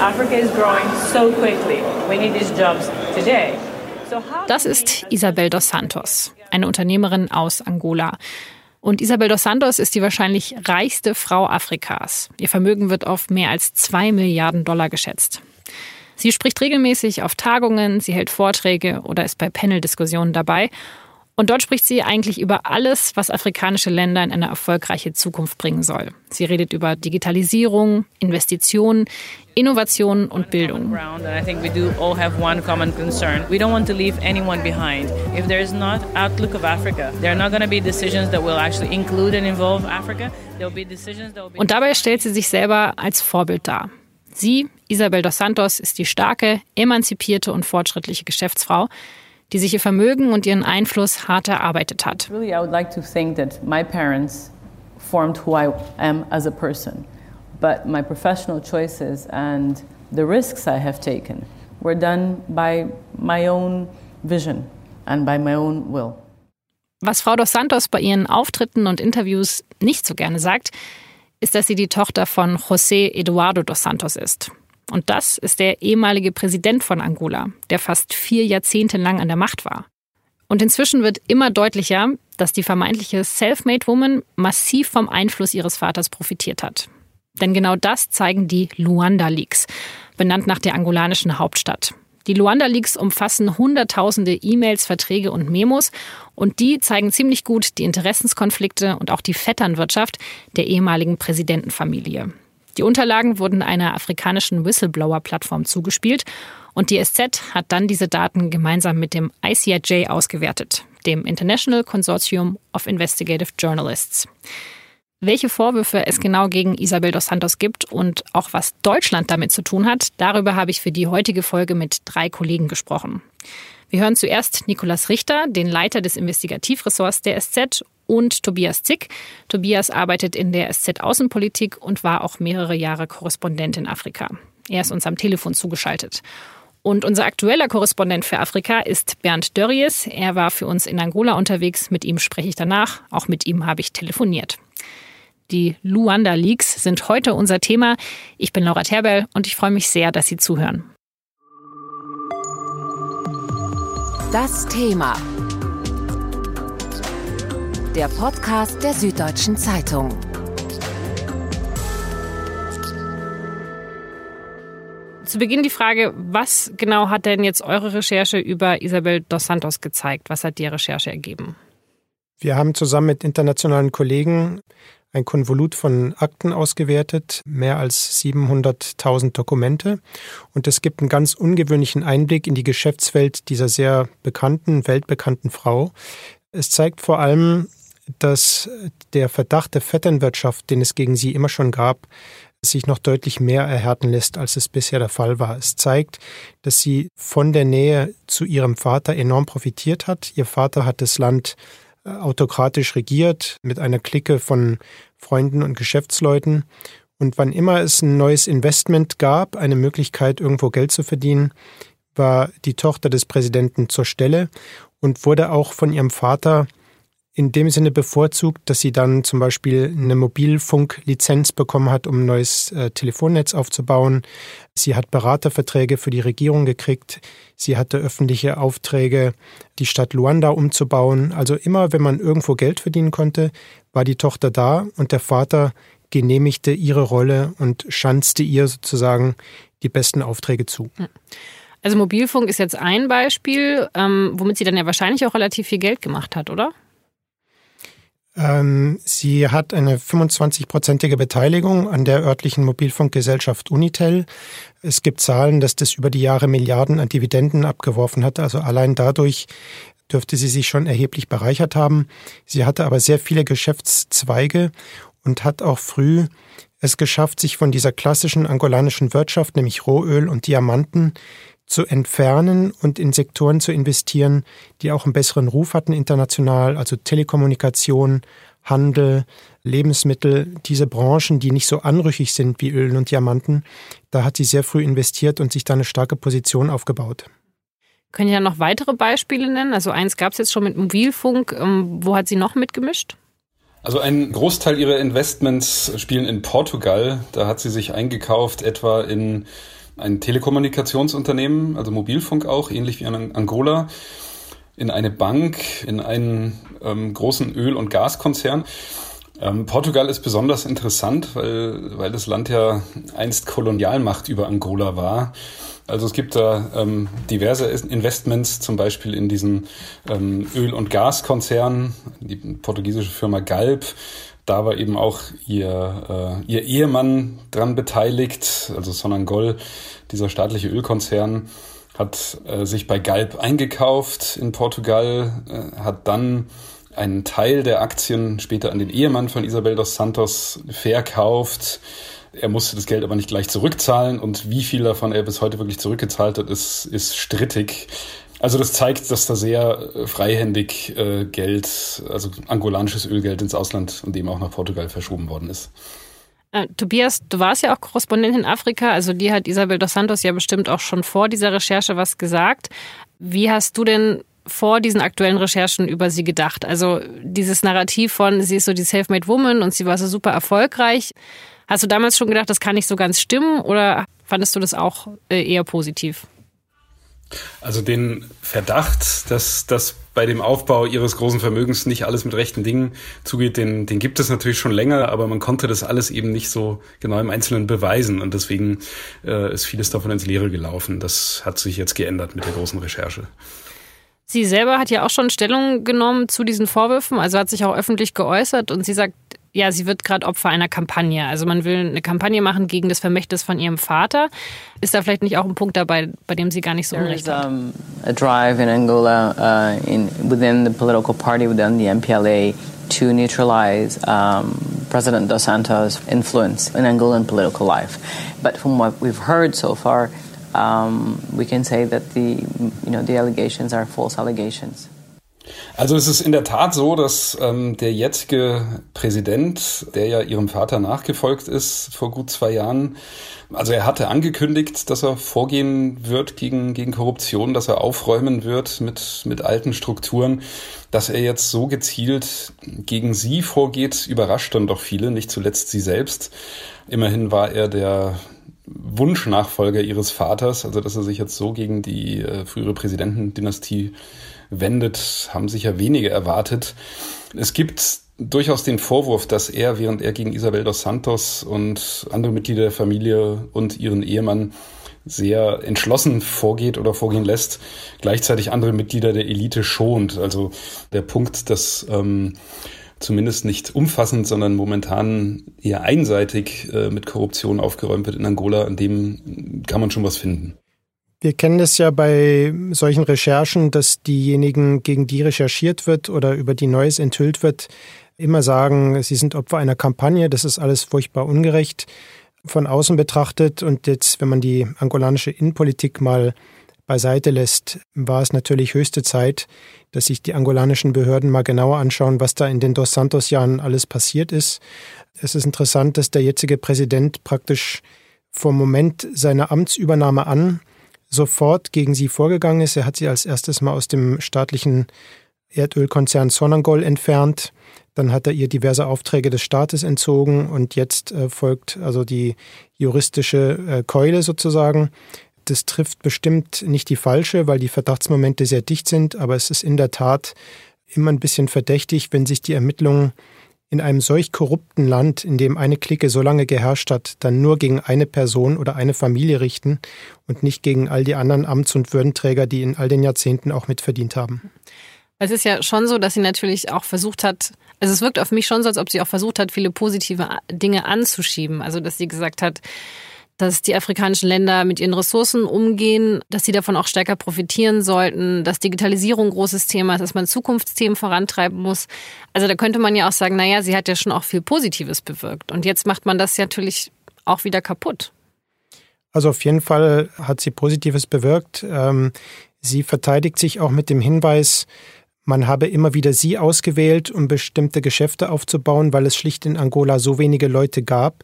Africa is growing so quickly. We need these jobs today. Das ist Isabel dos Santos, eine Unternehmerin aus Angola. Und Isabel dos Santos ist die wahrscheinlich reichste Frau Afrikas. Ihr Vermögen wird auf mehr als zwei Milliarden Dollar geschätzt. Sie spricht regelmäßig auf Tagungen, sie hält Vorträge oder ist bei Panel-Diskussionen dabei. Und dort spricht sie eigentlich über alles, was afrikanische Länder in eine erfolgreiche Zukunft bringen soll. Sie redet über Digitalisierung, Investitionen, Innovation und Bildung. Und dabei stellt sie sich selber als Vorbild dar. Sie, Isabel dos Santos, ist die starke, emanzipierte und fortschrittliche Geschäftsfrau, die sich ihr Vermögen und ihren Einfluss hart erarbeitet hat. Really, I would like to think that my parents formed who I am as a person, but my professional choices and the risks I have taken were done by my own vision and by my own will. Was Frau dos Santos bei ihren Auftritten und Interviews nicht so gerne sagt, ist, dass sie die Tochter von José Eduardo dos Santos ist. Und das ist der ehemalige Präsident von Angola, der fast vier Jahrzehnte lang an der Macht war. Und inzwischen wird immer deutlicher, dass die vermeintliche Self-Made Woman massiv vom Einfluss ihres Vaters profitiert hat. Denn genau das zeigen die Luanda Leaks, benannt nach der angolanischen Hauptstadt. Die Luanda Leaks umfassen hunderttausende E-Mails, Verträge und Memos und die zeigen ziemlich gut die Interessenskonflikte und auch die Vetternwirtschaft der ehemaligen Präsidentenfamilie. Die Unterlagen wurden einer afrikanischen Whistleblower-Plattform zugespielt und die SZ hat dann diese Daten gemeinsam mit dem ICIJ ausgewertet, dem International Consortium of Investigative Journalists. Welche Vorwürfe es genau gegen Isabel dos Santos gibt und auch was Deutschland damit zu tun hat, darüber habe ich für die heutige Folge mit drei Kollegen gesprochen. Wir hören zuerst Nikolas Richter, den Leiter des Investigativressorts der SZ und Tobias Zick. Tobias arbeitet in der SZ Außenpolitik und war auch mehrere Jahre Korrespondent in Afrika. Er ist uns am Telefon zugeschaltet. Und unser aktueller Korrespondent für Afrika ist Bernd Dörries. Er war für uns in Angola unterwegs. Mit ihm spreche ich danach. Auch mit ihm habe ich telefoniert. Die Luanda Leaks sind heute unser Thema. Ich bin Laura Terbell und ich freue mich sehr, dass Sie zuhören. Das Thema der Podcast der Süddeutschen Zeitung. Zu Beginn die Frage, was genau hat denn jetzt eure Recherche über Isabel dos Santos gezeigt? Was hat die Recherche ergeben? Wir haben zusammen mit internationalen Kollegen ein Konvolut von Akten ausgewertet, mehr als 700.000 Dokumente. Und es gibt einen ganz ungewöhnlichen Einblick in die Geschäftswelt dieser sehr bekannten, weltbekannten Frau. Es zeigt vor allem, dass der Verdacht der Vetternwirtschaft, den es gegen sie immer schon gab, sich noch deutlich mehr erhärten lässt, als es bisher der Fall war. Es zeigt, dass sie von der Nähe zu ihrem Vater enorm profitiert hat. Ihr Vater hat das Land äh, autokratisch regiert mit einer Clique von Freunden und Geschäftsleuten. Und wann immer es ein neues Investment gab, eine Möglichkeit, irgendwo Geld zu verdienen, war die Tochter des Präsidenten zur Stelle und wurde auch von ihrem Vater in dem Sinne bevorzugt, dass sie dann zum Beispiel eine Mobilfunklizenz bekommen hat, um ein neues äh, Telefonnetz aufzubauen. Sie hat Beraterverträge für die Regierung gekriegt. Sie hatte öffentliche Aufträge, die Stadt Luanda umzubauen. Also immer, wenn man irgendwo Geld verdienen konnte, war die Tochter da und der Vater genehmigte ihre Rolle und schanzte ihr sozusagen die besten Aufträge zu. Also Mobilfunk ist jetzt ein Beispiel, ähm, womit sie dann ja wahrscheinlich auch relativ viel Geld gemacht hat, oder? Ähm, sie hat eine 25-prozentige Beteiligung an der örtlichen Mobilfunkgesellschaft Unitel. Es gibt Zahlen, dass das über die Jahre Milliarden an Dividenden abgeworfen hat. Also allein dadurch dürfte sie sich schon erheblich bereichert haben. Sie hatte aber sehr viele Geschäftszweige und hat auch früh es geschafft, sich von dieser klassischen angolanischen Wirtschaft, nämlich Rohöl und Diamanten, zu entfernen und in Sektoren zu investieren, die auch einen besseren Ruf hatten international, also Telekommunikation, Handel, Lebensmittel, diese Branchen, die nicht so anrüchig sind wie Öl und Diamanten, da hat sie sehr früh investiert und sich da eine starke Position aufgebaut. Können Sie ja noch weitere Beispiele nennen? Also eins gab es jetzt schon mit Mobilfunk. Ähm, wo hat sie noch mitgemischt? Also ein Großteil ihrer Investments spielen in Portugal. Da hat sie sich eingekauft, etwa in ein Telekommunikationsunternehmen, also Mobilfunk auch, ähnlich wie in Angola, in eine Bank, in einen ähm, großen Öl- und Gaskonzern. Ähm, Portugal ist besonders interessant, weil, weil das Land ja einst Kolonialmacht über Angola war. Also es gibt da ähm, diverse Investments, zum Beispiel in diesen ähm, Öl- und Gaskonzern, die portugiesische Firma Galp. Da war eben auch ihr, äh, ihr Ehemann dran beteiligt, also Sonangol, dieser staatliche Ölkonzern, hat äh, sich bei Galp eingekauft in Portugal, äh, hat dann einen Teil der Aktien später an den Ehemann von Isabel dos Santos verkauft er musste das Geld aber nicht gleich zurückzahlen und wie viel davon er bis heute wirklich zurückgezahlt hat, ist, ist strittig. Also das zeigt, dass da sehr äh, freihändig äh, Geld, also angolanisches Ölgeld ins Ausland und eben auch nach Portugal verschoben worden ist. Äh, Tobias, du warst ja auch Korrespondent in Afrika, also dir hat Isabel dos Santos ja bestimmt auch schon vor dieser Recherche was gesagt. Wie hast du denn vor diesen aktuellen Recherchen über sie gedacht? Also dieses Narrativ von, sie ist so die Self-Made Woman und sie war so super erfolgreich. Hast du damals schon gedacht, das kann nicht so ganz stimmen oder fandest du das auch äh, eher positiv? Also den Verdacht, dass das bei dem Aufbau ihres großen Vermögens nicht alles mit rechten Dingen zugeht, den, den gibt es natürlich schon länger, aber man konnte das alles eben nicht so genau im Einzelnen beweisen und deswegen äh, ist vieles davon ins Leere gelaufen. Das hat sich jetzt geändert mit der großen Recherche. Sie selber hat ja auch schon Stellung genommen zu diesen Vorwürfen, also hat sich auch öffentlich geäußert und sie sagt, ja, sie wird gerade Opfer einer Kampagne. Also man will eine Kampagne machen gegen das Vermächtnis von ihrem Vater. Ist da vielleicht nicht auch ein Punkt dabei, bei dem sie gar nicht so unrecht hat? Um, a drive in Angola uh, in, within the political party, within the MPLA, to neutralize um, President Dos Santos' influence in Angolan political life. But from what we've heard so far, um, we can say that the, you know, the allegations are false allegations. Also es ist in der Tat so, dass ähm, der jetzige Präsident, der ja ihrem Vater nachgefolgt ist vor gut zwei Jahren, also er hatte angekündigt, dass er vorgehen wird gegen, gegen Korruption, dass er aufräumen wird mit, mit alten Strukturen. Dass er jetzt so gezielt gegen sie vorgeht, überrascht dann doch viele, nicht zuletzt sie selbst. Immerhin war er der Wunschnachfolger ihres Vaters, also dass er sich jetzt so gegen die äh, frühere Präsidentendynastie wendet, haben sicher wenige erwartet. Es gibt durchaus den Vorwurf, dass er, während er gegen Isabel dos Santos und andere Mitglieder der Familie und ihren Ehemann sehr entschlossen vorgeht oder vorgehen lässt, gleichzeitig andere Mitglieder der Elite schont. Also der Punkt, dass ähm, zumindest nicht umfassend, sondern momentan eher einseitig äh, mit Korruption aufgeräumt wird in Angola, an dem kann man schon was finden. Wir kennen es ja bei solchen Recherchen, dass diejenigen, gegen die recherchiert wird oder über die Neues enthüllt wird, immer sagen, sie sind Opfer einer Kampagne, das ist alles furchtbar ungerecht von außen betrachtet. Und jetzt, wenn man die angolanische Innenpolitik mal beiseite lässt, war es natürlich höchste Zeit, dass sich die angolanischen Behörden mal genauer anschauen, was da in den Dos Santos-Jahren alles passiert ist. Es ist interessant, dass der jetzige Präsident praktisch vom Moment seiner Amtsübernahme an sofort gegen sie vorgegangen ist. Er hat sie als erstes mal aus dem staatlichen Erdölkonzern Sonangol entfernt. Dann hat er ihr diverse Aufträge des Staates entzogen und jetzt äh, folgt also die juristische äh, Keule sozusagen. Das trifft bestimmt nicht die falsche, weil die Verdachtsmomente sehr dicht sind, aber es ist in der Tat immer ein bisschen verdächtig, wenn sich die Ermittlungen in einem solch korrupten Land, in dem eine Clique so lange geherrscht hat, dann nur gegen eine Person oder eine Familie richten und nicht gegen all die anderen Amts- und Würdenträger, die in all den Jahrzehnten auch mitverdient haben. Es ist ja schon so, dass sie natürlich auch versucht hat, also es wirkt auf mich schon so, als ob sie auch versucht hat, viele positive Dinge anzuschieben. Also dass sie gesagt hat, dass die afrikanischen Länder mit ihren Ressourcen umgehen, dass sie davon auch stärker profitieren sollten, dass Digitalisierung ein großes Thema ist, dass man Zukunftsthemen vorantreiben muss. Also da könnte man ja auch sagen, naja, sie hat ja schon auch viel Positives bewirkt. Und jetzt macht man das natürlich auch wieder kaputt. Also auf jeden Fall hat sie Positives bewirkt. Ähm, sie verteidigt sich auch mit dem Hinweis, man habe immer wieder sie ausgewählt, um bestimmte Geschäfte aufzubauen, weil es schlicht in Angola so wenige Leute gab,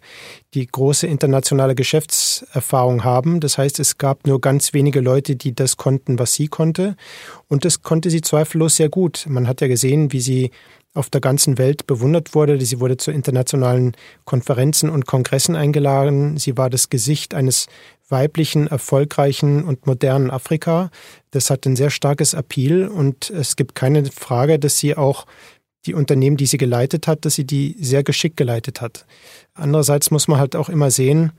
die große internationale Geschäftserfahrung haben. Das heißt, es gab nur ganz wenige Leute, die das konnten, was sie konnte. Und das konnte sie zweifellos sehr gut. Man hat ja gesehen, wie sie auf der ganzen Welt bewundert wurde. Sie wurde zu internationalen Konferenzen und Kongressen eingeladen. Sie war das Gesicht eines weiblichen, erfolgreichen und modernen Afrika. Das hat ein sehr starkes Appeal und es gibt keine Frage, dass sie auch die Unternehmen, die sie geleitet hat, dass sie die sehr geschickt geleitet hat. Andererseits muss man halt auch immer sehen,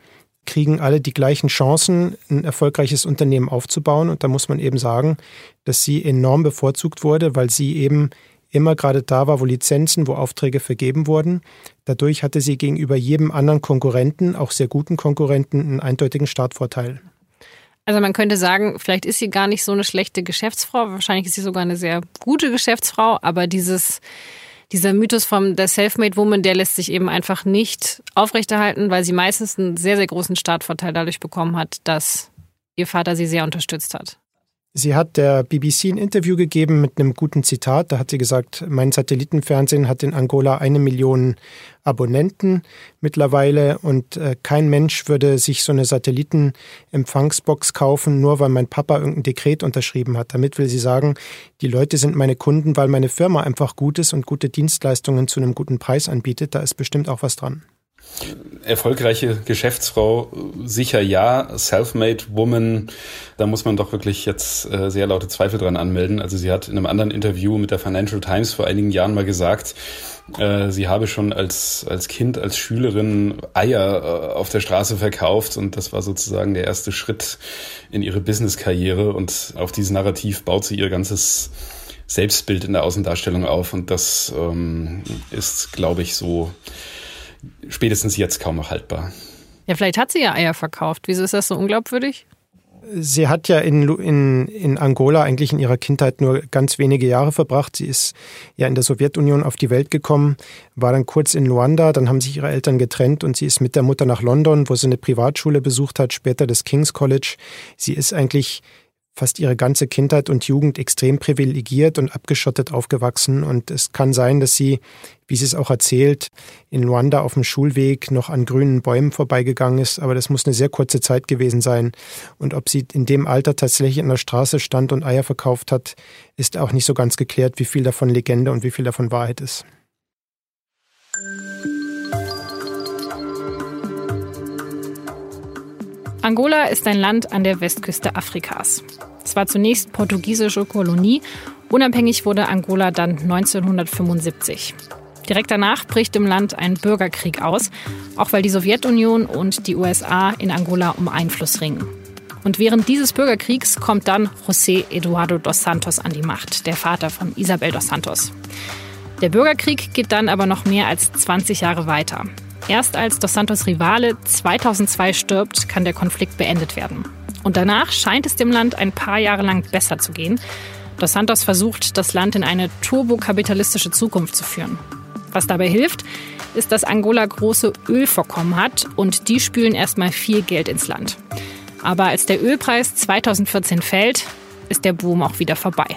kriegen alle die gleichen Chancen, ein erfolgreiches Unternehmen aufzubauen. Und da muss man eben sagen, dass sie enorm bevorzugt wurde, weil sie eben immer gerade da war, wo Lizenzen, wo Aufträge vergeben wurden. Dadurch hatte sie gegenüber jedem anderen Konkurrenten, auch sehr guten Konkurrenten, einen eindeutigen Startvorteil. Also man könnte sagen, vielleicht ist sie gar nicht so eine schlechte Geschäftsfrau, wahrscheinlich ist sie sogar eine sehr gute Geschäftsfrau, aber dieses dieser Mythos vom der Selfmade Woman, der lässt sich eben einfach nicht aufrechterhalten, weil sie meistens einen sehr, sehr großen Startvorteil dadurch bekommen hat, dass ihr Vater sie sehr unterstützt hat. Sie hat der BBC ein Interview gegeben mit einem guten Zitat. Da hat sie gesagt, mein Satellitenfernsehen hat in Angola eine Million Abonnenten mittlerweile und äh, kein Mensch würde sich so eine Satellitenempfangsbox kaufen, nur weil mein Papa irgendein Dekret unterschrieben hat. Damit will sie sagen, die Leute sind meine Kunden, weil meine Firma einfach gut ist und gute Dienstleistungen zu einem guten Preis anbietet. Da ist bestimmt auch was dran. Erfolgreiche Geschäftsfrau, sicher ja. Self-made Woman, da muss man doch wirklich jetzt äh, sehr laute Zweifel dran anmelden. Also sie hat in einem anderen Interview mit der Financial Times vor einigen Jahren mal gesagt, äh, sie habe schon als, als Kind, als Schülerin Eier äh, auf der Straße verkauft und das war sozusagen der erste Schritt in ihre Business-Karriere und auf dieses Narrativ baut sie ihr ganzes Selbstbild in der Außendarstellung auf und das ähm, ist, glaube ich, so spätestens jetzt kaum noch haltbar. Ja, vielleicht hat sie ja Eier verkauft. Wieso ist das so unglaubwürdig? Sie hat ja in, in, in Angola eigentlich in ihrer Kindheit nur ganz wenige Jahre verbracht. Sie ist ja in der Sowjetunion auf die Welt gekommen, war dann kurz in Luanda, dann haben sich ihre Eltern getrennt und sie ist mit der Mutter nach London, wo sie eine Privatschule besucht hat, später das King's College. Sie ist eigentlich fast ihre ganze Kindheit und Jugend extrem privilegiert und abgeschottet aufgewachsen. Und es kann sein, dass sie, wie sie es auch erzählt, in Luanda auf dem Schulweg noch an grünen Bäumen vorbeigegangen ist. Aber das muss eine sehr kurze Zeit gewesen sein. Und ob sie in dem Alter tatsächlich in der Straße stand und Eier verkauft hat, ist auch nicht so ganz geklärt, wie viel davon Legende und wie viel davon Wahrheit ist. Angola ist ein Land an der Westküste Afrikas. Es war zunächst portugiesische Kolonie. Unabhängig wurde Angola dann 1975. Direkt danach bricht im Land ein Bürgerkrieg aus, auch weil die Sowjetunion und die USA in Angola um Einfluss ringen. Und während dieses Bürgerkriegs kommt dann José Eduardo dos Santos an die Macht, der Vater von Isabel dos Santos. Der Bürgerkrieg geht dann aber noch mehr als 20 Jahre weiter. Erst als Dos Santos Rivale 2002 stirbt, kann der Konflikt beendet werden. Und danach scheint es dem Land ein paar Jahre lang besser zu gehen. Dos Santos versucht, das Land in eine turbokapitalistische Zukunft zu führen. Was dabei hilft, ist, dass Angola große Ölvorkommen hat und die spülen erstmal viel Geld ins Land. Aber als der Ölpreis 2014 fällt, ist der Boom auch wieder vorbei.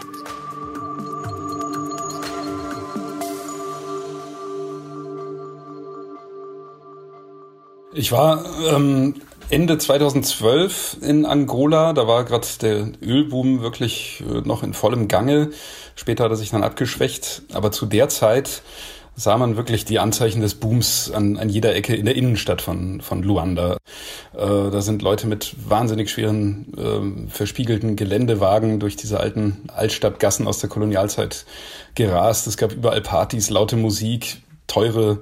Ich war ähm, Ende 2012 in Angola. Da war gerade der Ölboom wirklich äh, noch in vollem Gange. Später hat er sich dann abgeschwächt. Aber zu der Zeit sah man wirklich die Anzeichen des Booms an, an jeder Ecke in der Innenstadt von, von Luanda. Äh, da sind Leute mit wahnsinnig schweren, äh, verspiegelten Geländewagen durch diese alten Altstadtgassen aus der Kolonialzeit gerast. Es gab überall Partys, laute Musik, teure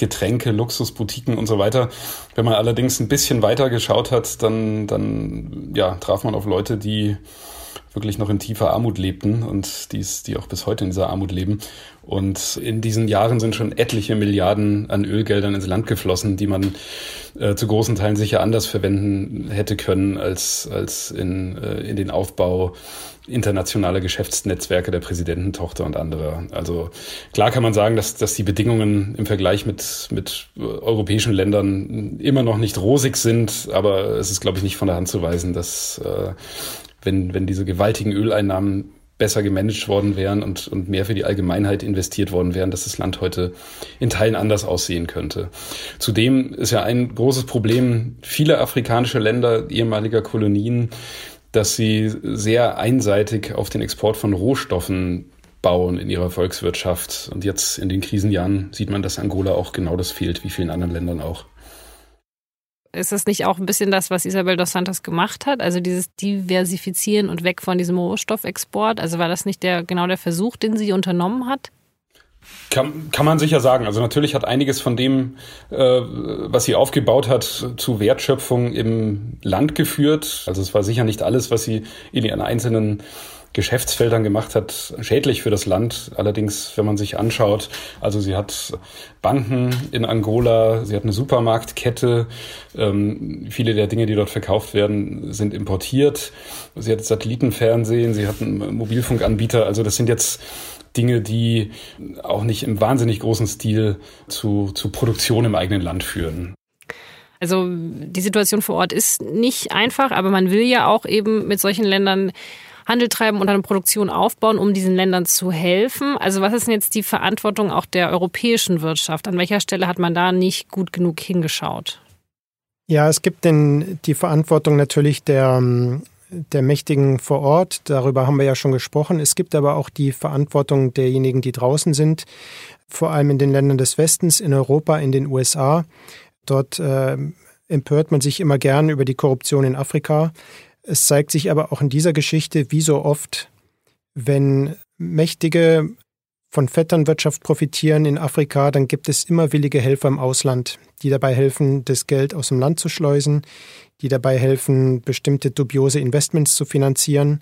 Getränke, Luxusboutiquen und so weiter. Wenn man allerdings ein bisschen weiter geschaut hat, dann, dann ja, traf man auf Leute, die wirklich noch in tiefer Armut lebten und dies, die auch bis heute in dieser Armut leben. Und in diesen Jahren sind schon etliche Milliarden an Ölgeldern ins Land geflossen, die man äh, zu großen Teilen sicher anders verwenden hätte können als, als in, äh, in den Aufbau internationale Geschäftsnetzwerke der Präsidententochter und andere. Also klar kann man sagen, dass, dass die Bedingungen im Vergleich mit, mit europäischen Ländern immer noch nicht rosig sind, aber es ist, glaube ich, nicht von der Hand zu weisen, dass äh, wenn, wenn diese gewaltigen Öleinnahmen besser gemanagt worden wären und, und mehr für die Allgemeinheit investiert worden wären, dass das Land heute in Teilen anders aussehen könnte. Zudem ist ja ein großes Problem vieler afrikanischer Länder, ehemaliger Kolonien, dass sie sehr einseitig auf den Export von Rohstoffen aufbauen in ihrer Volkswirtschaft. Und jetzt in den Krisenjahren sieht man, dass Angola auch genau das fehlt, wie vielen anderen Ländern auch. Ist das nicht auch ein bisschen das, was Isabel dos Santos gemacht hat? Also dieses Diversifizieren und weg von diesem Rohstoffexport? Also war das nicht der, genau der Versuch, den sie unternommen hat? Kann, kann man sicher sagen. Also natürlich hat einiges von dem, äh, was sie aufgebaut hat, zu Wertschöpfung im Land geführt. Also es war sicher nicht alles, was sie in ihren einzelnen Geschäftsfeldern gemacht hat, schädlich für das Land. Allerdings, wenn man sich anschaut, also sie hat Banken in Angola, sie hat eine Supermarktkette, ähm, viele der Dinge, die dort verkauft werden, sind importiert. Sie hat Satellitenfernsehen, sie hat einen Mobilfunkanbieter. Also das sind jetzt Dinge, die auch nicht im wahnsinnig großen Stil zu, zu Produktion im eigenen Land führen. Also die Situation vor Ort ist nicht einfach, aber man will ja auch eben mit solchen Ländern Handel treiben und eine Produktion aufbauen, um diesen Ländern zu helfen. Also was ist denn jetzt die Verantwortung auch der europäischen Wirtschaft? An welcher Stelle hat man da nicht gut genug hingeschaut? Ja, es gibt denn die Verantwortung natürlich der, der Mächtigen vor Ort. Darüber haben wir ja schon gesprochen. Es gibt aber auch die Verantwortung derjenigen, die draußen sind, vor allem in den Ländern des Westens, in Europa, in den USA. Dort äh, empört man sich immer gern über die Korruption in Afrika. Es zeigt sich aber auch in dieser Geschichte, wie so oft, wenn Mächtige von Vetternwirtschaft profitieren in Afrika, dann gibt es immer willige Helfer im Ausland, die dabei helfen, das Geld aus dem Land zu schleusen, die dabei helfen, bestimmte dubiose Investments zu finanzieren.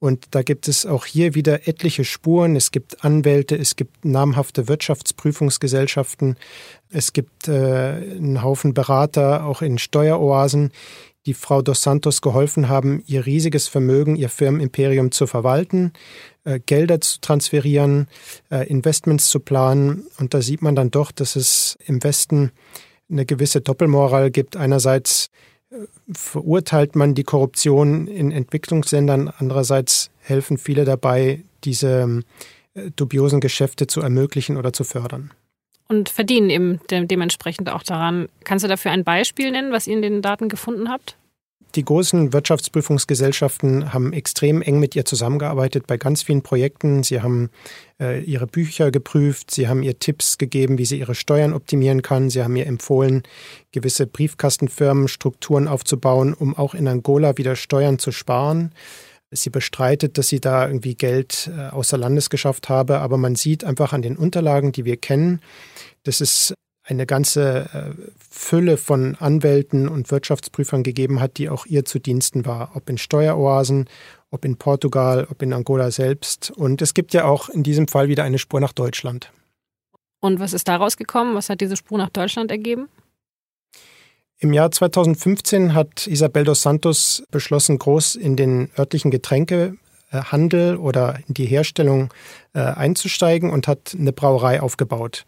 Und da gibt es auch hier wieder etliche Spuren. Es gibt Anwälte, es gibt namhafte Wirtschaftsprüfungsgesellschaften, es gibt äh, einen Haufen Berater, auch in Steueroasen, die Frau dos Santos geholfen haben, ihr riesiges Vermögen, ihr Firmenimperium zu verwalten, äh, Gelder zu transferieren, äh, Investments zu planen. Und da sieht man dann doch, dass es im Westen eine gewisse Doppelmoral gibt. Einerseits äh, verurteilt man die Korruption in Entwicklungsländern, andererseits helfen viele dabei, diese äh, dubiosen Geschäfte zu ermöglichen oder zu fördern und verdienen eben dementsprechend auch daran. Kannst du dafür ein Beispiel nennen, was ihr in den Daten gefunden habt? Die großen Wirtschaftsprüfungsgesellschaften haben extrem eng mit ihr zusammengearbeitet bei ganz vielen Projekten. Sie haben äh, ihre Bücher geprüft, sie haben ihr Tipps gegeben, wie sie ihre Steuern optimieren kann. Sie haben ihr empfohlen, gewisse Briefkastenfirmen Strukturen aufzubauen, um auch in Angola wieder Steuern zu sparen. Sie bestreitet, dass sie da irgendwie Geld äh, außer Landes geschafft habe, aber man sieht einfach an den Unterlagen, die wir kennen, dass es eine ganze äh, Fülle von Anwälten und Wirtschaftsprüfern gegeben hat, die auch ihr zu Diensten war, ob in Steueroasen, ob in Portugal, ob in Angola selbst. Und es gibt ja auch in diesem Fall wieder eine Spur nach Deutschland. Und was ist daraus gekommen? Was hat diese Spur nach Deutschland ergeben? Im Jahr 2015 hat Isabel dos Santos beschlossen, groß in den örtlichen Getränkehandel oder in die Herstellung äh, einzusteigen und hat eine Brauerei aufgebaut.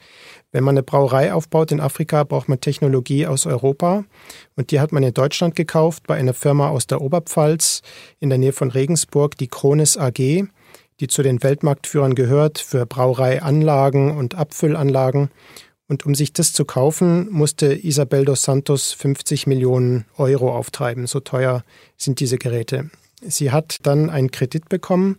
Wenn man eine Brauerei aufbaut in Afrika, braucht man Technologie aus Europa. Und die hat man in Deutschland gekauft bei einer Firma aus der Oberpfalz in der Nähe von Regensburg, die Kronis AG, die zu den Weltmarktführern gehört für Brauereianlagen und Abfüllanlagen. Und um sich das zu kaufen, musste Isabel dos Santos 50 Millionen Euro auftreiben. So teuer sind diese Geräte. Sie hat dann einen Kredit bekommen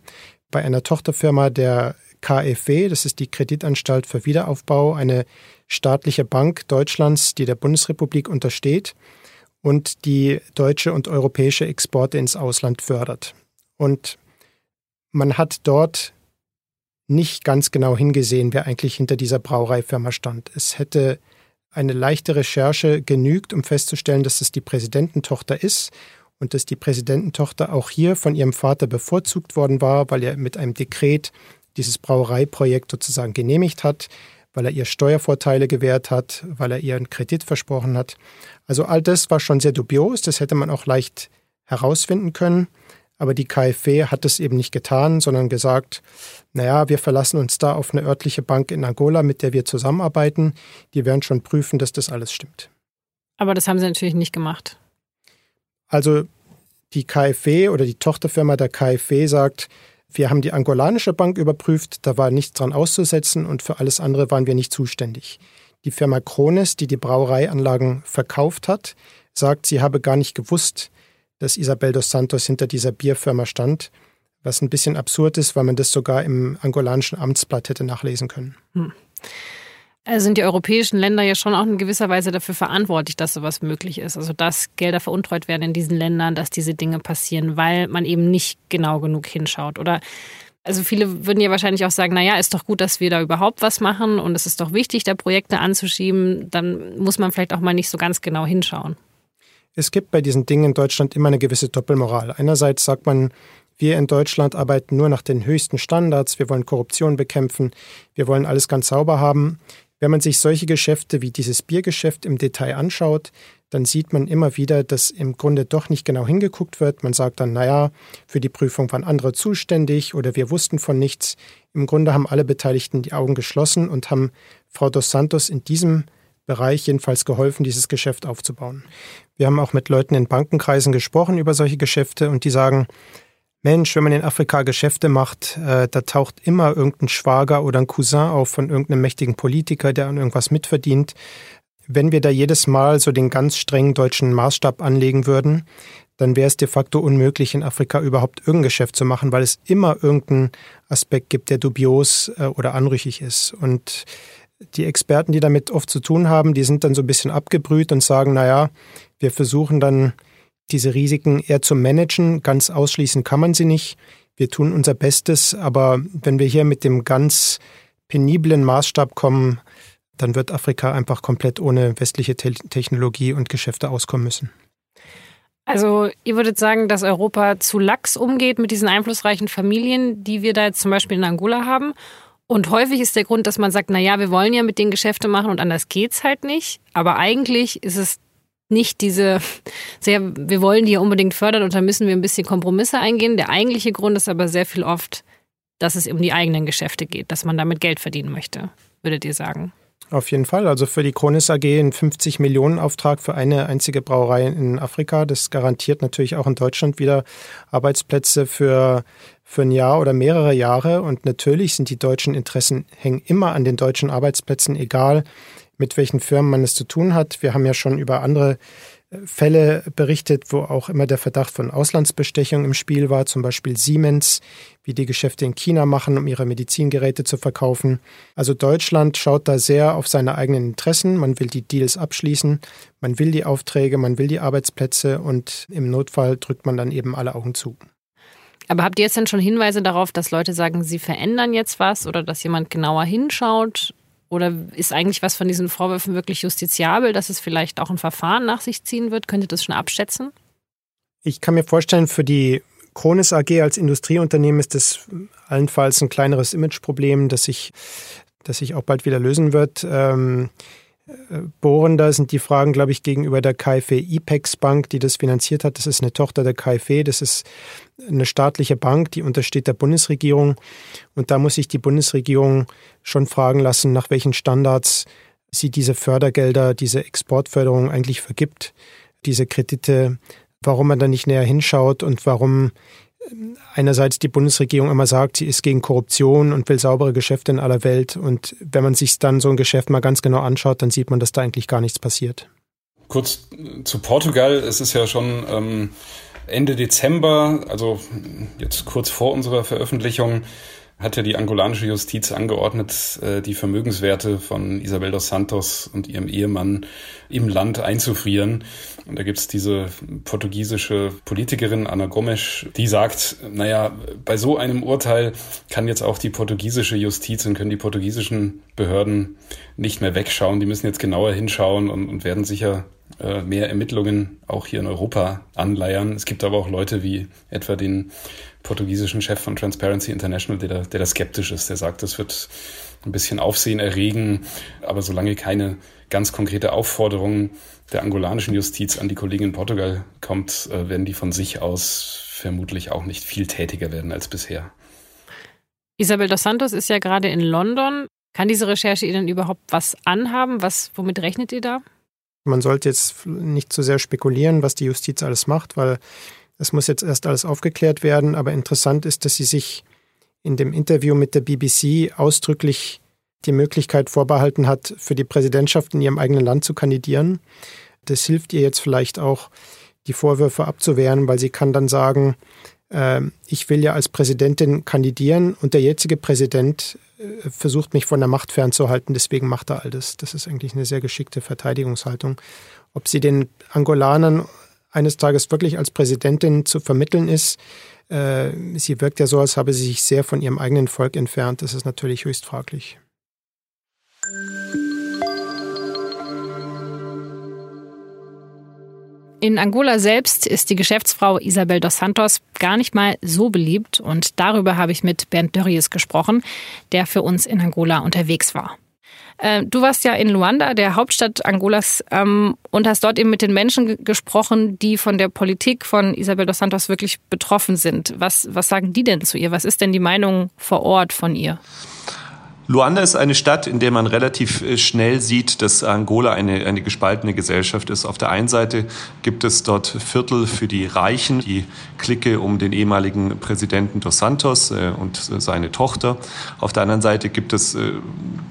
bei einer Tochterfirma der KfW, das ist die Kreditanstalt für Wiederaufbau, eine staatliche Bank Deutschlands, die der Bundesrepublik untersteht und die deutsche und europäische Exporte ins Ausland fördert. Und man hat dort nicht ganz genau hingesehen, wer eigentlich hinter dieser Brauereifirma stand. Es hätte eine leichte Recherche genügt, um festzustellen, dass es die Präsidententochter ist und dass die Präsidententochter auch hier von ihrem Vater bevorzugt worden war, weil er mit einem Dekret dieses Brauereiprojekt sozusagen genehmigt hat, weil er ihr Steuervorteile gewährt hat, weil er ihr einen Kredit versprochen hat. Also all das war schon sehr dubios, das hätte man auch leicht herausfinden können. Aber die KfW hat es eben nicht getan, sondern gesagt, naja, wir verlassen uns da auf eine örtliche Bank in Angola, mit der wir zusammenarbeiten. Die werden schon prüfen, dass das alles stimmt. Aber das haben sie natürlich nicht gemacht. Also die KfW oder die Tochterfirma der KfW sagt, wir haben die angolanische Bank überprüft, da war nichts dran auszusetzen und für alles andere waren wir nicht zuständig. Die Firma Krones, die die Brauereianlagen verkauft hat, sagt, sie habe gar nicht gewusst, dass Isabel dos Santos hinter dieser Bierfirma stand, was ein bisschen absurd ist, weil man das sogar im angolanischen Amtsblatt hätte nachlesen können. Hm. Also sind die europäischen Länder ja schon auch in gewisser Weise dafür verantwortlich, dass sowas möglich ist. Also dass Gelder veruntreut werden in diesen Ländern, dass diese Dinge passieren, weil man eben nicht genau genug hinschaut. Oder also viele würden ja wahrscheinlich auch sagen, naja, ist doch gut, dass wir da überhaupt was machen und es ist doch wichtig, da Projekte anzuschieben. Dann muss man vielleicht auch mal nicht so ganz genau hinschauen. Es gibt bei diesen Dingen in Deutschland immer eine gewisse Doppelmoral. Einerseits sagt man, wir in Deutschland arbeiten nur nach den höchsten Standards, wir wollen Korruption bekämpfen, wir wollen alles ganz sauber haben. Wenn man sich solche Geschäfte wie dieses Biergeschäft im Detail anschaut, dann sieht man immer wieder, dass im Grunde doch nicht genau hingeguckt wird. Man sagt dann, naja, für die Prüfung waren andere zuständig oder wir wussten von nichts. Im Grunde haben alle Beteiligten die Augen geschlossen und haben Frau dos Santos in diesem Bereich jedenfalls geholfen, dieses Geschäft aufzubauen. Wir haben auch mit Leuten in Bankenkreisen gesprochen über solche Geschäfte und die sagen, Mensch, wenn man in Afrika Geschäfte macht, äh, da taucht immer irgendein Schwager oder ein Cousin auf von irgendeinem mächtigen Politiker, der an irgendwas mitverdient. Wenn wir da jedes Mal so den ganz strengen deutschen Maßstab anlegen würden, dann wäre es de facto unmöglich, in Afrika überhaupt irgendein Geschäft zu machen, weil es immer irgendeinen Aspekt gibt, der dubios äh, oder anrüchig ist. Und die Experten, die damit oft zu tun haben, die sind dann so ein bisschen abgebrüht und sagen, naja, wir versuchen dann diese Risiken eher zu managen. Ganz ausschließen kann man sie nicht. Wir tun unser Bestes, aber wenn wir hier mit dem ganz peniblen Maßstab kommen, dann wird Afrika einfach komplett ohne westliche Te Technologie und Geschäfte auskommen müssen. Also ihr würdet sagen, dass Europa zu lax umgeht mit diesen einflussreichen Familien, die wir da jetzt zum Beispiel in Angola haben. Und häufig ist der Grund, dass man sagt, na ja, wir wollen ja mit denen Geschäfte machen und anders geht's halt nicht. Aber eigentlich ist es nicht diese sehr, wir wollen die ja unbedingt fördern und da müssen wir ein bisschen Kompromisse eingehen. Der eigentliche Grund ist aber sehr viel oft, dass es um die eigenen Geschäfte geht, dass man damit Geld verdienen möchte, würdet ihr sagen? Auf jeden Fall. Also für die Kronis AG ein 50 Millionen Auftrag für eine einzige Brauerei in Afrika. Das garantiert natürlich auch in Deutschland wieder Arbeitsplätze für, für ein Jahr oder mehrere Jahre. Und natürlich sind die deutschen Interessen hängen immer an den deutschen Arbeitsplätzen, egal mit welchen Firmen man es zu tun hat. Wir haben ja schon über andere äh, Fälle berichtet, wo auch immer der Verdacht von Auslandsbestechung im Spiel war, zum Beispiel Siemens, wie die Geschäfte in China machen, um ihre Medizingeräte zu verkaufen. Also Deutschland schaut da sehr auf seine eigenen Interessen. Man will die Deals abschließen, man will die Aufträge, man will die Arbeitsplätze und im Notfall drückt man dann eben alle Augen zu. Aber habt ihr jetzt denn schon Hinweise darauf, dass Leute sagen, sie verändern jetzt was oder dass jemand genauer hinschaut? Oder ist eigentlich was von diesen Vorwürfen wirklich justiziabel, dass es vielleicht auch ein Verfahren nach sich ziehen wird? Könnt ihr das schon abschätzen? Ich kann mir vorstellen, für die Kronis AG als Industrieunternehmen ist das allenfalls ein kleineres Imageproblem, das sich, das sich auch bald wieder lösen wird. Ähm, bohrender sind die Fragen, glaube ich, gegenüber der KfW IPEX Bank, die das finanziert hat. Das ist eine Tochter der KfW, das ist eine staatliche Bank, die untersteht der Bundesregierung. Und da muss sich die Bundesregierung schon fragen lassen, nach welchen Standards sie diese Fördergelder, diese Exportförderung eigentlich vergibt, diese Kredite, warum man da nicht näher hinschaut und warum einerseits die Bundesregierung immer sagt, sie ist gegen Korruption und will saubere Geschäfte in aller Welt. Und wenn man sich dann so ein Geschäft mal ganz genau anschaut, dann sieht man, dass da eigentlich gar nichts passiert. Kurz zu Portugal. Es ist ja schon ähm, Ende Dezember, also jetzt kurz vor unserer Veröffentlichung, hat ja die angolanische Justiz angeordnet, äh, die Vermögenswerte von Isabel dos Santos und ihrem Ehemann im Land einzufrieren. Und da gibt's diese portugiesische Politikerin Ana Gomes, die sagt, naja, bei so einem Urteil kann jetzt auch die portugiesische Justiz und können die portugiesischen Behörden nicht mehr wegschauen. Die müssen jetzt genauer hinschauen und, und werden sicher äh, mehr Ermittlungen auch hier in Europa anleiern. Es gibt aber auch Leute wie etwa den portugiesischen Chef von Transparency International, der da, der da skeptisch ist. Der sagt, das wird ein bisschen Aufsehen erregen, aber solange keine ganz konkrete Aufforderung der angolanischen Justiz an die Kollegen in Portugal kommt, äh, werden die von sich aus vermutlich auch nicht viel tätiger werden als bisher. Isabel dos Santos ist ja gerade in London. Kann diese Recherche Ihnen überhaupt was anhaben? Was, womit rechnet ihr da? Man sollte jetzt nicht zu sehr spekulieren, was die Justiz alles macht, weil es muss jetzt erst alles aufgeklärt werden, aber interessant ist, dass sie sich in dem Interview mit der BBC ausdrücklich die Möglichkeit vorbehalten hat, für die Präsidentschaft in ihrem eigenen Land zu kandidieren. Das hilft ihr jetzt vielleicht auch, die Vorwürfe abzuwehren, weil sie kann dann sagen, ähm, ich will ja als Präsidentin kandidieren und der jetzige Präsident äh, versucht mich von der Macht fernzuhalten, deswegen macht er all das. Das ist eigentlich eine sehr geschickte Verteidigungshaltung. Ob sie den Angolanern eines Tages wirklich als Präsidentin zu vermitteln ist, äh, sie wirkt ja so, als habe sie sich sehr von ihrem eigenen Volk entfernt. Das ist natürlich höchst fraglich. In Angola selbst ist die Geschäftsfrau Isabel dos Santos gar nicht mal so beliebt und darüber habe ich mit Bernd Dörries gesprochen, der für uns in Angola unterwegs war. Äh, du warst ja in Luanda, der Hauptstadt Angolas, ähm, und hast dort eben mit den Menschen gesprochen, die von der Politik von Isabel dos Santos wirklich betroffen sind. Was, was sagen die denn zu ihr? Was ist denn die Meinung vor Ort von ihr? Luanda ist eine Stadt, in der man relativ äh, schnell sieht, dass Angola eine, eine gespaltene Gesellschaft ist. Auf der einen Seite gibt es dort Viertel für die Reichen, die Clique um den ehemaligen Präsidenten dos Santos äh, und seine Tochter. Auf der anderen Seite gibt es äh,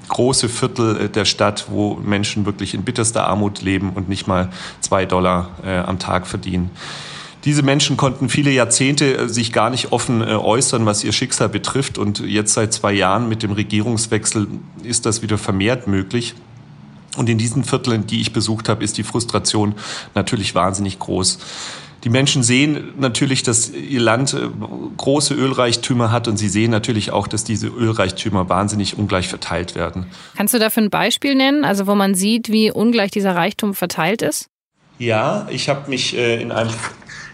große Viertel der Stadt, wo Menschen wirklich in bitterster Armut leben und nicht mal zwei Dollar am Tag verdienen. Diese Menschen konnten viele Jahrzehnte äh, sich gar nicht offen äh, äußern, was ihr Schicksal betrifft. Und jetzt seit zwei Jahren mit dem Regierungswechsel ist das wieder vermehrt möglich. Und in diesen Vierteln, die ich besucht habe, ist die Frustration natürlich wahnsinnig groß. Die Menschen sehen natürlich, dass ihr Land äh, große Ölreichtümer hat und sie sehen natürlich auch, dass diese Ölreichtümer wahnsinnig ungleich verteilt werden. Kannst du dafür ein Beispiel nennen, also wo man sieht, wie ungleich dieser Reichtum verteilt ist? Ja, ich habe mich in einem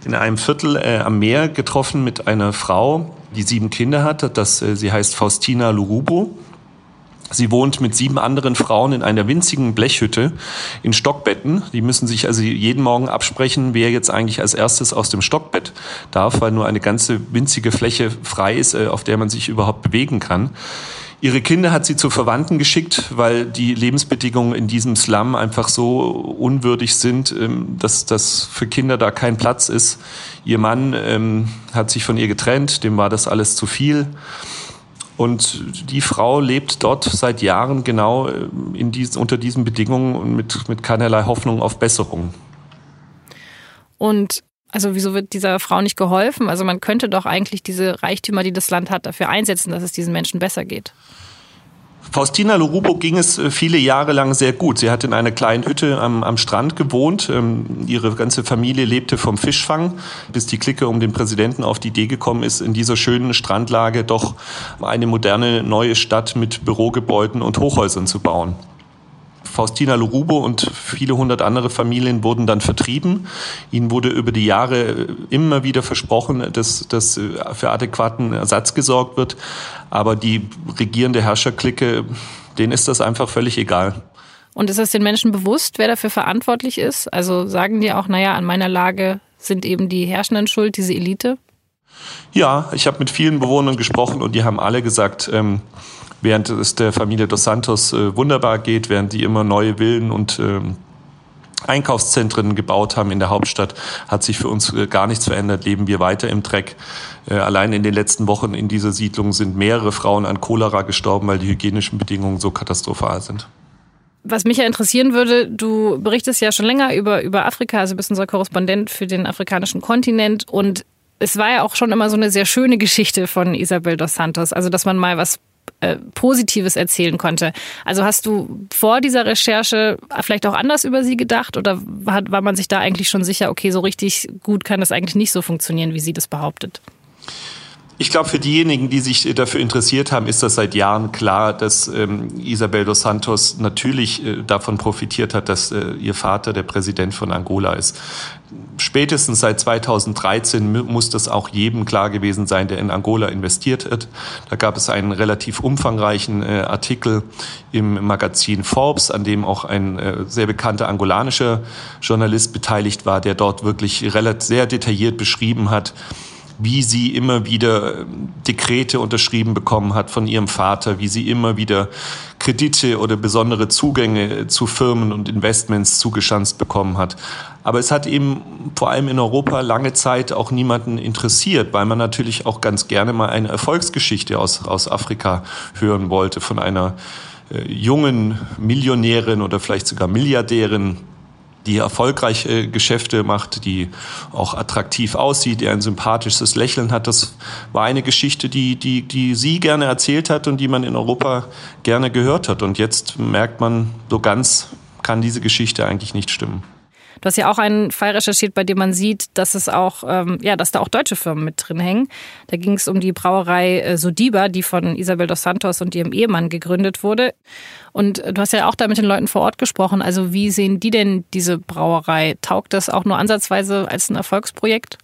in einem Viertel äh, am Meer getroffen mit einer Frau, die sieben Kinder hat. Das, äh, sie heißt Faustina Lurubo. Sie wohnt mit sieben anderen Frauen in einer winzigen Blechhütte in Stockbetten. Die müssen sich also jeden Morgen absprechen, wer jetzt eigentlich als erstes aus dem Stockbett darf, weil nur eine ganze winzige Fläche frei ist, äh, auf der man sich überhaupt bewegen kann. Ihre Kinder hat sie zu Verwandten geschickt, weil die Lebensbedingungen in diesem Slum einfach so unwürdig sind, ähm, dass das für Kinder da kein Platz ist. Ihr Mann ähm, hat sich von ihr getrennt, dem war das alles zu viel. Und die Frau lebt dort seit Jahren genau äh, in dies, unter diesen Bedingungen und mit, mit keinerlei Hoffnung auf Besserung. Und also wieso wird dieser Frau nicht geholfen? Also man könnte doch eigentlich diese Reichtümer, die das Land hat, dafür einsetzen, dass es diesen Menschen besser geht. Faustina Lorubo ging es äh, viele Jahre lang sehr gut. Sie hat in einer kleinen Hütte am, am Strand gewohnt. Ähm, ihre ganze Familie lebte vom Fischfang, bis die Clique um den Präsidenten auf die Idee gekommen ist, in dieser schönen Strandlage doch eine moderne neue Stadt mit Bürogebäuden und Hochhäusern zu bauen. Faustina Lorubo und viele hundert andere Familien wurden dann vertrieben. Ihnen wurde über die Jahre immer wieder versprochen, dass, dass für adäquaten Ersatz gesorgt wird. Aber die regierende Herrscherklicke, denen ist das einfach völlig egal. Und ist es den Menschen bewusst, wer dafür verantwortlich ist? Also sagen die auch, naja, an meiner Lage sind eben die Herrschenden schuld, diese Elite? Ja, ich habe mit vielen Bewohnern gesprochen und die haben alle gesagt, ähm, während es der Familie dos Santos äh, wunderbar geht, während die immer neue Villen und ähm, Einkaufszentren gebaut haben in der Hauptstadt, hat sich für uns äh, gar nichts verändert, leben wir weiter im Dreck. Äh, allein in den letzten Wochen in dieser Siedlung sind mehrere Frauen an Cholera gestorben, weil die hygienischen Bedingungen so katastrophal sind. Was mich ja interessieren würde, du berichtest ja schon länger über, über Afrika, also bist unser Korrespondent für den afrikanischen Kontinent und es war ja auch schon immer so eine sehr schöne Geschichte von Isabel dos Santos, also dass man mal was äh, Positives erzählen konnte. Also hast du vor dieser Recherche vielleicht auch anders über sie gedacht oder war man sich da eigentlich schon sicher, okay, so richtig gut kann das eigentlich nicht so funktionieren, wie sie das behauptet? Ich glaube, für diejenigen, die sich dafür interessiert haben, ist das seit Jahren klar, dass ähm, Isabel dos Santos natürlich äh, davon profitiert hat, dass äh, ihr Vater der Präsident von Angola ist. Spätestens seit 2013 muss das auch jedem klar gewesen sein, der in Angola investiert hat. Da gab es einen relativ umfangreichen äh, Artikel im Magazin Forbes, an dem auch ein äh, sehr bekannter angolanischer Journalist beteiligt war, der dort wirklich relativ sehr detailliert beschrieben hat, wie sie immer wieder ähm, Dekrete unterschrieben bekommen hat von ihrem Vater, wie sie immer wieder Kredite oder besondere Zugänge zu Firmen und Investments zugeschanzt bekommen hat. Aber es hat eben vor allem in Europa lange Zeit auch niemanden interessiert, weil man natürlich auch ganz gerne mal eine Erfolgsgeschichte aus, aus Afrika hören wollte von einer äh, jungen Millionärin oder vielleicht sogar Milliardärin, die erfolgreich äh, Geschäfte macht, die auch attraktiv aussieht, die ein sympathisches Lächeln hat. Das war eine Geschichte, die, die, die sie gerne erzählt hat und die man in Europa gerne gehört hat. Und jetzt merkt man, so ganz kann diese Geschichte eigentlich nicht stimmen. Du hast ja auch einen Fall recherchiert, bei dem man sieht, dass es auch, ähm, ja, dass da auch deutsche Firmen mit drin hängen. Da ging es um die Brauerei äh, Sodiba, die von Isabel dos Santos und ihrem Ehemann gegründet wurde. Und äh, du hast ja auch da mit den Leuten vor Ort gesprochen. Also wie sehen die denn diese Brauerei? Taugt das auch nur ansatzweise als ein Erfolgsprojekt?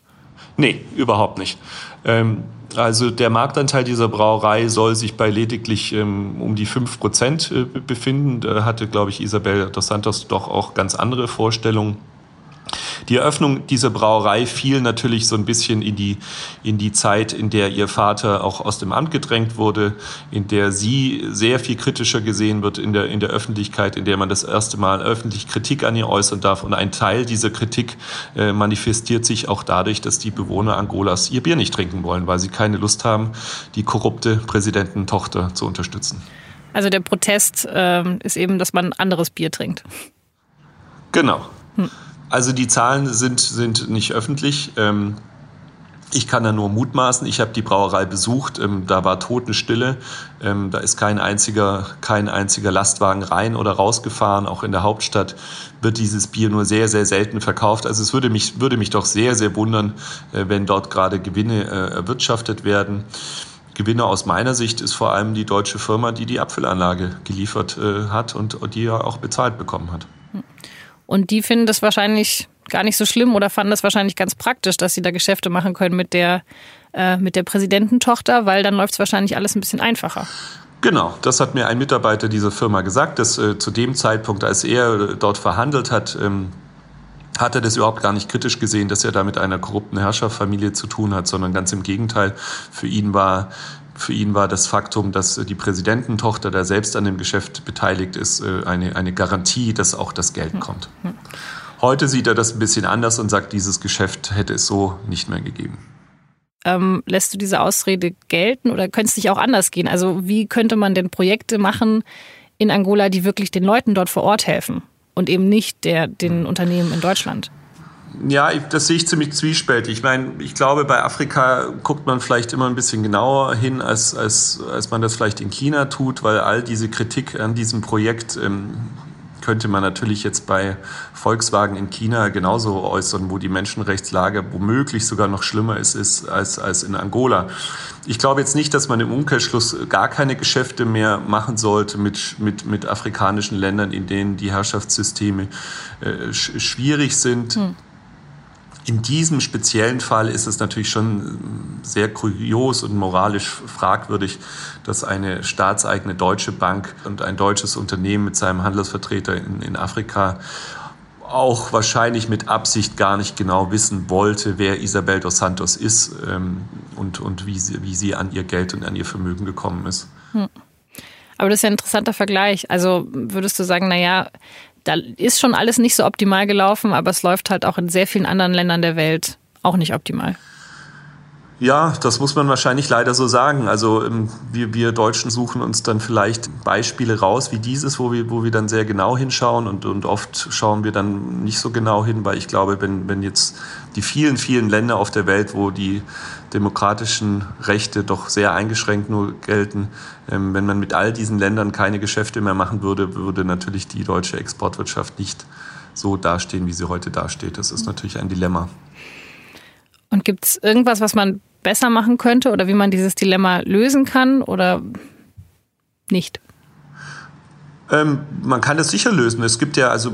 Nee, überhaupt nicht. Ähm also der Marktanteil dieser Brauerei soll sich bei lediglich ähm, um die 5 Prozent äh, befinden. Da hatte, glaube ich, Isabel dos Santos doch auch ganz andere Vorstellungen. Die Eröffnung dieser Brauerei fiel natürlich so ein bisschen in die, in die Zeit, in der ihr Vater auch aus dem Amt gedrängt wurde, in der sie sehr viel kritischer gesehen wird in der, in der Öffentlichkeit, in der man das erste Mal öffentlich Kritik an ihr äußern darf. Und ein Teil dieser Kritik äh, manifestiert sich auch dadurch, dass die Bewohner Angolas ihr Bier nicht trinken wollen, weil sie keine Lust haben, die korrupte Präsidententochter zu unterstützen. Also der Protest äh, ist eben, dass man anderes Bier trinkt. Genau. Hm. Also die Zahlen sind, sind nicht öffentlich. Ähm, ich kann da nur mutmaßen. Ich habe die Brauerei besucht. Ähm, da war Totenstille. Ähm, da ist kein einziger, kein einziger Lastwagen rein oder rausgefahren. Auch in der Hauptstadt wird dieses Bier nur sehr, sehr selten verkauft. Also es würde mich, würde mich doch sehr, sehr wundern, äh, wenn dort gerade Gewinne äh, erwirtschaftet werden. Gewinner aus meiner Sicht ist vor allem die deutsche Firma, die die Abfüllanlage geliefert äh, hat und die ja auch bezahlt bekommen hat. Und die finden das wahrscheinlich gar nicht so schlimm oder fanden das wahrscheinlich ganz praktisch, dass sie da Geschäfte machen können mit der, äh, mit der Präsidententochter, weil dann läuft es wahrscheinlich alles ein bisschen einfacher. Genau, das hat mir ein Mitarbeiter dieser Firma gesagt, dass äh, zu dem Zeitpunkt, als er dort verhandelt hat, ähm, hat er das überhaupt gar nicht kritisch gesehen, dass er da mit einer korrupten Herrscherfamilie zu tun hat, sondern ganz im Gegenteil. Für ihn war für ihn war das Faktum, dass die Präsidententochter, der selbst an dem Geschäft beteiligt ist, äh, eine, eine Garantie, dass auch das Geld hm. kommt. Heute sieht er das ein bisschen anders und sagt, dieses Geschäft hätte es so nicht mehr gegeben. Ähm, lässt du diese Ausrede gelten oder könnte es nicht auch anders gehen? Also wie könnte man denn Projekte machen in Angola, die wirklich den Leuten dort vor Ort helfen und eben nicht der, den Unternehmen in Deutschland? Ja, das sehe ich ziemlich zwiespältig. Ich meine, ich glaube, bei Afrika guckt man vielleicht immer ein bisschen genauer hin, als, als, als man das vielleicht in China tut, weil all diese Kritik an diesem Projekt ähm, könnte man natürlich jetzt bei Volkswagen in China genauso äußern, wo die Menschenrechtslage womöglich sogar noch schlimmer ist, ist als, als in Angola. Ich glaube jetzt nicht, dass man im Umkehrschluss gar keine Geschäfte mehr machen sollte mit, mit, mit afrikanischen Ländern, in denen die Herrschaftssysteme äh, schwierig sind. Hm. In diesem speziellen Fall ist es natürlich schon sehr kurios und moralisch fragwürdig, dass eine staatseigene deutsche Bank und ein deutsches Unternehmen mit seinem Handelsvertreter in, in Afrika auch wahrscheinlich mit Absicht gar nicht genau wissen wollte, wer Isabel dos Santos ist ähm, und, und wie, sie, wie sie an ihr Geld und an ihr Vermögen gekommen ist. Hm. Aber das ist ja ein interessanter Vergleich. Also würdest du sagen, naja, da ist schon alles nicht so optimal gelaufen, aber es läuft halt auch in sehr vielen anderen Ländern der Welt auch nicht optimal. Ja, das muss man wahrscheinlich leider so sagen. Also ähm, wir, wir Deutschen suchen uns dann vielleicht Beispiele raus wie dieses, wo wir, wo wir dann sehr genau hinschauen und, und oft schauen wir dann nicht so genau hin, weil ich glaube, wenn, wenn jetzt die vielen, vielen Länder auf der Welt, wo die demokratischen Rechte doch sehr eingeschränkt nur gelten. Ähm, wenn man mit all diesen Ländern keine Geschäfte mehr machen würde, würde natürlich die deutsche Exportwirtschaft nicht so dastehen, wie sie heute dasteht. Das ist natürlich ein Dilemma. Und gibt es irgendwas, was man besser machen könnte oder wie man dieses Dilemma lösen kann oder nicht? Ähm, man kann es sicher lösen. Es gibt ja also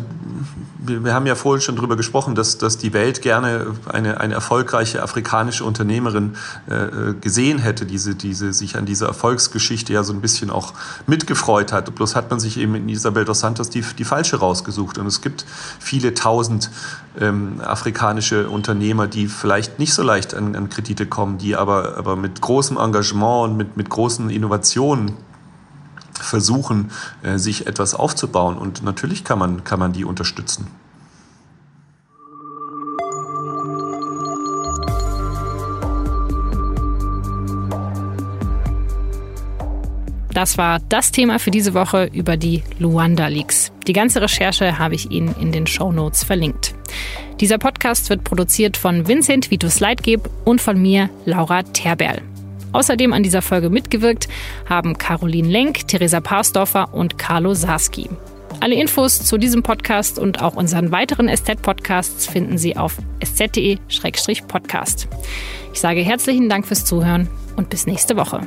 wir, wir haben ja vorhin schon darüber gesprochen, dass, dass die Welt gerne eine, eine erfolgreiche afrikanische Unternehmerin äh, äh, gesehen hätte, diese, diese sich an dieser Erfolgsgeschichte ja so ein bisschen auch mitgefreut hat. Bloß hat man sich eben in Isabel dos Santos die, die falsche rausgesucht. Und es gibt viele tausend ähm, afrikanische Unternehmer, die vielleicht nicht so leicht an, an Kredite kommen, die aber, aber mit großem Engagement und mit, mit großen Innovationen versuchen, äh, sich etwas aufzubauen. Und natürlich kann man, kann man die unterstützen. Das war das Thema für diese Woche über die Luanda Leaks. Die ganze Recherche habe ich Ihnen in den Show Notes verlinkt. Dieser Podcast wird produziert von Vincent Vitus Leitgeb und von mir, Laura Terberl. Außerdem an dieser Folge mitgewirkt haben Caroline Lenk, Theresa Parsdorfer und Carlo Sarski. Alle Infos zu diesem Podcast und auch unseren weiteren SZ-Podcasts finden Sie auf sz.de-podcast. Ich sage herzlichen Dank fürs Zuhören und bis nächste Woche.